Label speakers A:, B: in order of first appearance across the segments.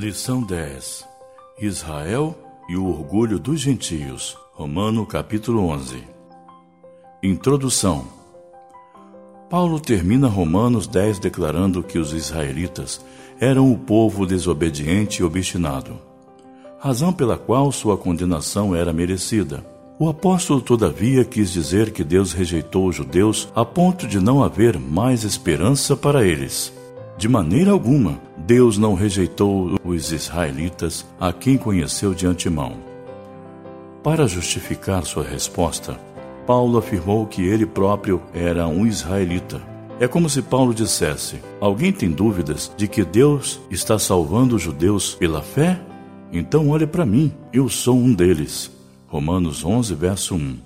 A: Lição 10 Israel e o orgulho dos gentios. Romano capítulo 11 Introdução Paulo termina Romanos 10 declarando que os israelitas eram o povo desobediente e obstinado, razão pela qual sua condenação era merecida. O apóstolo, todavia, quis dizer que Deus rejeitou os judeus a ponto de não haver mais esperança para eles. De maneira alguma, Deus não rejeitou os israelitas a quem conheceu de antemão. Para justificar sua resposta, Paulo afirmou que ele próprio era um israelita. É como se Paulo dissesse: Alguém tem dúvidas de que Deus está salvando os judeus pela fé? Então olhe para mim, eu sou um deles. Romanos 11, verso 1.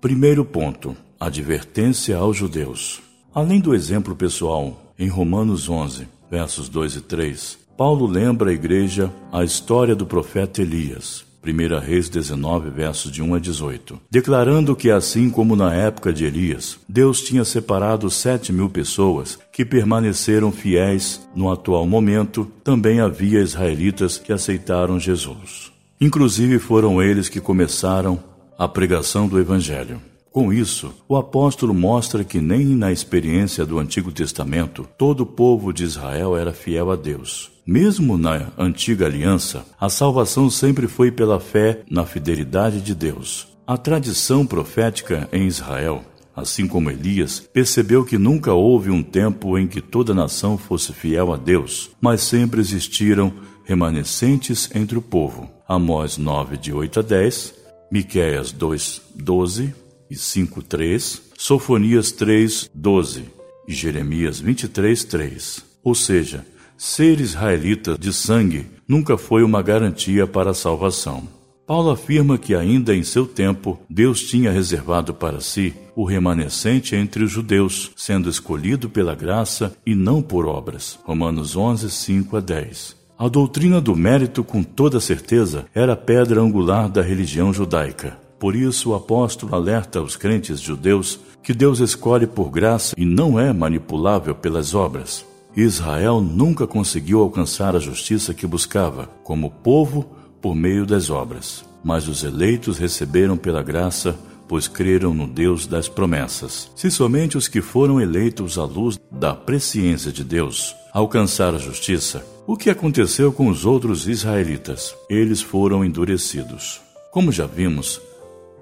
A: Primeiro ponto: advertência aos judeus. Além do exemplo pessoal, em Romanos 11, versos 2 e 3, Paulo lembra a igreja a história do profeta Elias. 1 Reis 19, versos de 1 a 18, declarando que, assim como na época de Elias, Deus tinha separado sete mil pessoas que permaneceram fiéis no atual momento, também havia israelitas que aceitaram Jesus. Inclusive foram eles que começaram a pregação do Evangelho. Com isso, o apóstolo mostra que nem na experiência do Antigo Testamento todo o povo de Israel era fiel a Deus. Mesmo na antiga aliança, a salvação sempre foi pela fé na fidelidade de Deus. A tradição profética em Israel, assim como Elias, percebeu que nunca houve um tempo em que toda nação fosse fiel a Deus, mas sempre existiram remanescentes entre o povo. Amós 9, de 8 a 10, Miquéias 2, 12 e 5, 3, Sofonias 3, 12 e Jeremias 23, 3. Ou seja, ser israelita de sangue nunca foi uma garantia para a salvação. Paulo afirma que ainda em seu tempo Deus tinha reservado para si o remanescente entre os judeus, sendo escolhido pela graça e não por obras. Romanos 11, 5 a 10. A doutrina do mérito, com toda certeza, era a pedra angular da religião judaica. Por isso, o apóstolo alerta os crentes judeus que Deus escolhe por graça e não é manipulável pelas obras. Israel nunca conseguiu alcançar a justiça que buscava, como povo, por meio das obras. Mas os eleitos receberam pela graça, pois creram no Deus das promessas. Se somente os que foram eleitos à luz da presciência de Deus alcançaram a justiça, o que aconteceu com os outros israelitas? Eles foram endurecidos. Como já vimos,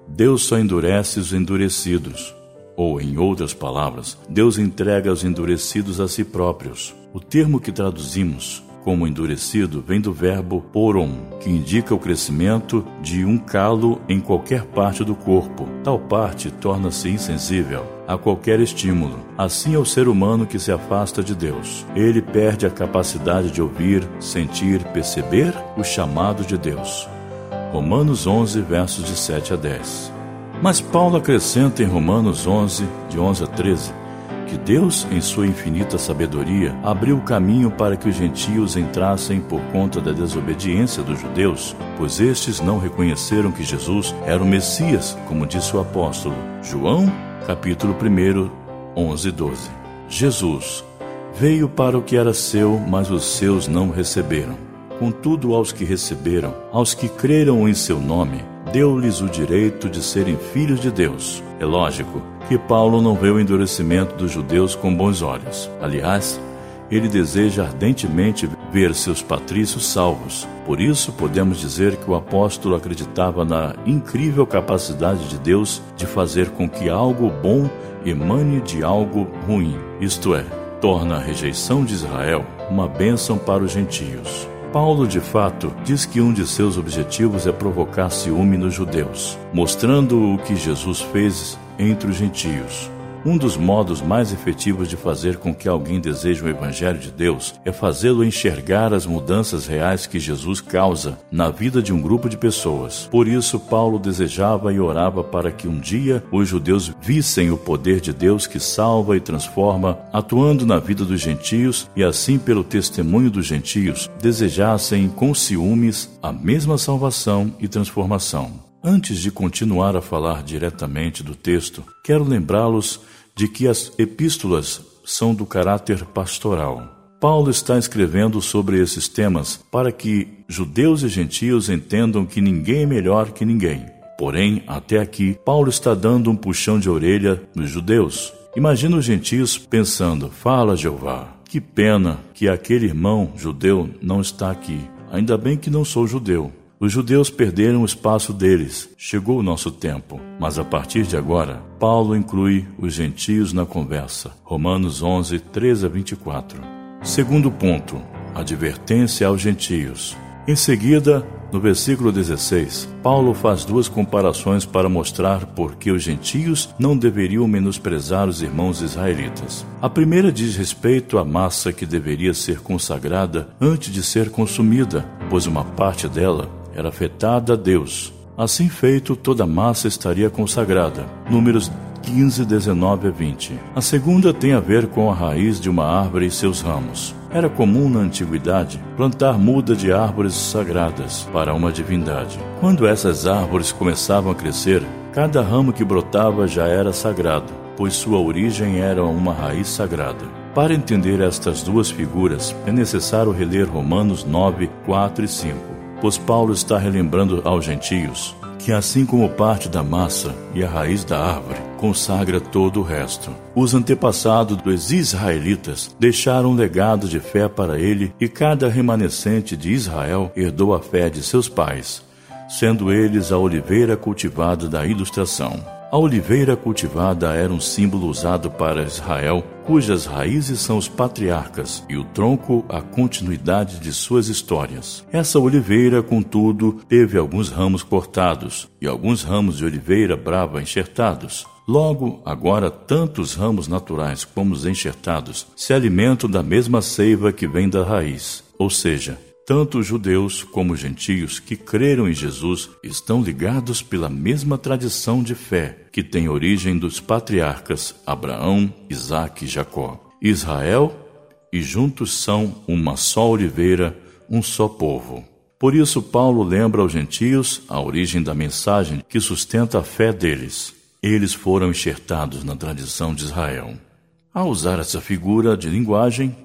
A: Deus só endurece os endurecidos. Ou, em outras palavras, Deus entrega os endurecidos a si próprios. O termo que traduzimos como endurecido vem do verbo poron, que indica o crescimento de um calo em qualquer parte do corpo. Tal parte torna-se insensível a qualquer estímulo. Assim é o ser humano que se afasta de Deus. Ele perde a capacidade de ouvir, sentir, perceber o chamado de Deus. Romanos 11, versos de 7 a 10. Mas Paulo acrescenta em Romanos 11, de 11 a 13, que Deus, em sua infinita sabedoria, abriu o caminho para que os gentios entrassem por conta da desobediência dos judeus, pois estes não reconheceram que Jesus era o Messias, como disse o apóstolo. João, capítulo 1, 11 e 12. Jesus veio para o que era seu, mas os seus não receberam. Contudo, aos que receberam, aos que creram em seu nome, deu-lhes o direito de serem filhos de Deus. É lógico que Paulo não vê o endurecimento dos judeus com bons olhos. Aliás, ele deseja ardentemente ver seus patrícios salvos. Por isso, podemos dizer que o apóstolo acreditava na incrível capacidade de Deus de fazer com que algo bom emane de algo ruim, isto é, torna a rejeição de Israel uma bênção para os gentios. Paulo, de fato, diz que um de seus objetivos é provocar ciúme nos judeus, mostrando o que Jesus fez entre os gentios. Um dos modos mais efetivos de fazer com que alguém deseje o Evangelho de Deus é fazê-lo enxergar as mudanças reais que Jesus causa na vida de um grupo de pessoas. Por isso, Paulo desejava e orava para que um dia os judeus vissem o poder de Deus que salva e transforma, atuando na vida dos gentios e, assim, pelo testemunho dos gentios, desejassem com ciúmes a mesma salvação e transformação. Antes de continuar a falar diretamente do texto, quero lembrá-los de que as epístolas são do caráter pastoral. Paulo está escrevendo sobre esses temas para que judeus e gentios entendam que ninguém é melhor que ninguém. Porém, até aqui, Paulo está dando um puxão de orelha nos judeus. Imagina os gentios pensando: Fala, Jeová, que pena que aquele irmão judeu não está aqui. Ainda bem que não sou judeu. Os judeus perderam o espaço deles. Chegou o nosso tempo. Mas a partir de agora, Paulo inclui os gentios na conversa. Romanos 11, 13 a 24. Segundo ponto: advertência aos gentios. Em seguida, no versículo 16, Paulo faz duas comparações para mostrar por que os gentios não deveriam menosprezar os irmãos israelitas. A primeira diz respeito à massa que deveria ser consagrada antes de ser consumida, pois uma parte dela era afetada a Deus. Assim feito, toda a massa estaria consagrada. Números 15, 19 a 20. A segunda tem a ver com a raiz de uma árvore e seus ramos. Era comum na antiguidade plantar muda de árvores sagradas para uma divindade. Quando essas árvores começavam a crescer, cada ramo que brotava já era sagrado, pois sua origem era uma raiz sagrada. Para entender estas duas figuras, é necessário reler Romanos 9, 4 e 5 pois Paulo está relembrando aos gentios que, assim como parte da massa e a raiz da árvore, consagra todo o resto. Os antepassados dos israelitas deixaram um legado de fé para ele e cada remanescente de Israel herdou a fé de seus pais, sendo eles a oliveira cultivada da ilustração. A oliveira cultivada era um símbolo usado para Israel, cujas raízes são os patriarcas e o tronco a continuidade de suas histórias. Essa oliveira, contudo, teve alguns ramos cortados e alguns ramos de oliveira brava enxertados. Logo, agora, tanto os ramos naturais como os enxertados se alimentam da mesma seiva que vem da raiz, ou seja, tanto os judeus como os gentios que creram em Jesus estão ligados pela mesma tradição de fé que tem origem dos patriarcas Abraão, Isaque e Jacó. Israel e juntos são uma só oliveira, um só povo. Por isso, Paulo lembra aos gentios a origem da mensagem que sustenta a fé deles. Eles foram enxertados na tradição de Israel. Ao usar essa figura de linguagem,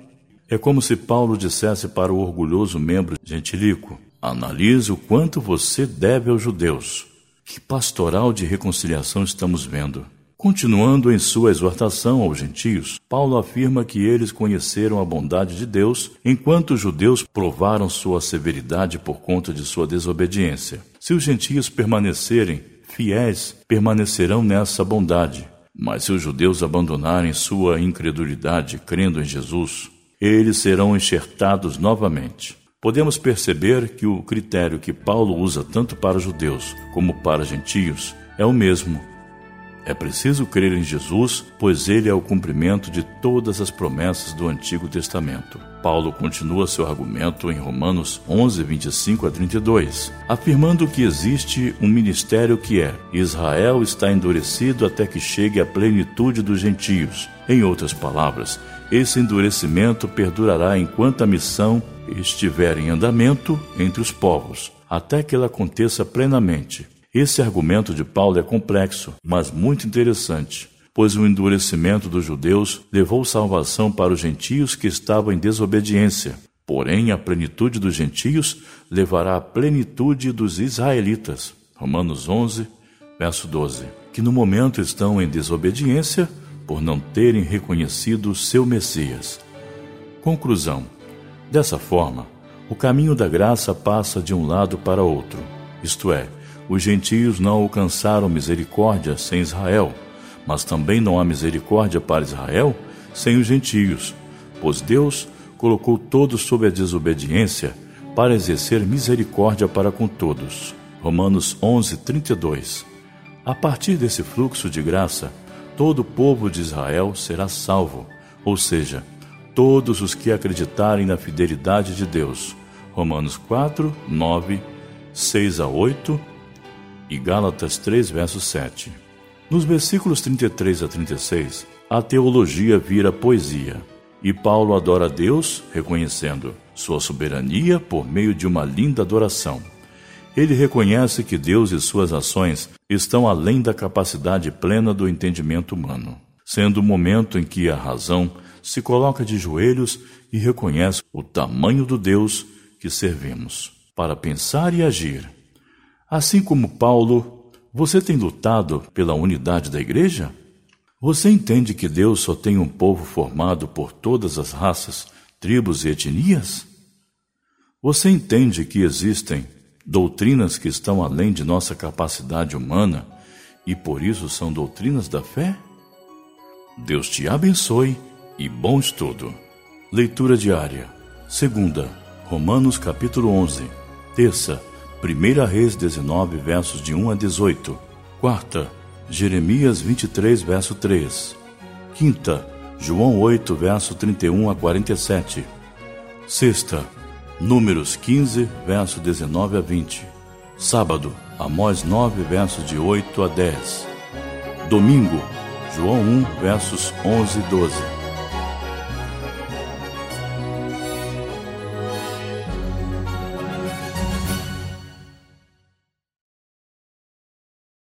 A: é como se Paulo dissesse para o orgulhoso membro gentilico: Analise o quanto você deve aos judeus. Que pastoral de reconciliação estamos vendo? Continuando em sua exortação aos gentios, Paulo afirma que eles conheceram a bondade de Deus, enquanto os judeus provaram sua severidade por conta de sua desobediência. Se os gentios permanecerem fiéis, permanecerão nessa bondade. Mas se os judeus abandonarem sua incredulidade, crendo em Jesus, eles serão enxertados novamente. Podemos perceber que o critério que Paulo usa tanto para judeus como para gentios é o mesmo. É preciso crer em Jesus, pois ele é o cumprimento de todas as promessas do Antigo Testamento. Paulo continua seu argumento em Romanos 11, 25 a 32, afirmando que existe um ministério que é: Israel está endurecido até que chegue à plenitude dos gentios. Em outras palavras, esse endurecimento perdurará enquanto a missão estiver em andamento entre os povos, até que ela aconteça plenamente. Esse argumento de Paulo é complexo, mas muito interessante, pois o endurecimento dos judeus levou salvação para os gentios que estavam em desobediência. Porém, a plenitude dos gentios levará à plenitude dos israelitas. Romanos 11, verso 12. Que no momento estão em desobediência, por não terem reconhecido seu Messias. Conclusão: dessa forma, o caminho da graça passa de um lado para outro, isto é, os gentios não alcançaram misericórdia sem Israel, mas também não há misericórdia para Israel sem os gentios, pois Deus colocou todos sob a desobediência para exercer misericórdia para com todos. Romanos 11, 32. A partir desse fluxo de graça, todo o povo de Israel será salvo, ou seja, todos os que acreditarem na fidelidade de Deus. Romanos 4, 9, 6 a 8 e Gálatas 3, verso 7. Nos versículos 33 a 36, a teologia vira poesia, e Paulo adora a Deus, reconhecendo sua soberania por meio de uma linda adoração. Ele reconhece que Deus e suas ações estão além da capacidade plena do entendimento humano, sendo o momento em que a razão se coloca de joelhos e reconhece o tamanho do Deus que servimos, para pensar e agir. Assim como Paulo, você tem lutado pela unidade da igreja? Você entende que Deus só tem um povo formado por todas as raças, tribos e etnias? Você entende que existem doutrinas que estão além de nossa capacidade humana e por isso são doutrinas da fé? Deus te abençoe e bom estudo. Leitura diária. Segunda, Romanos capítulo 11. Terça, Primeira Reis 19, versos de 1 a 18. Quarta, Jeremias 23, verso 3. Quinta, João 8, verso 31 a 47. Sexta, Números 15, verso 19 a 20. Sábado, Amós 9, versos de 8 a 10. Domingo, João 1, versos 11 e 12.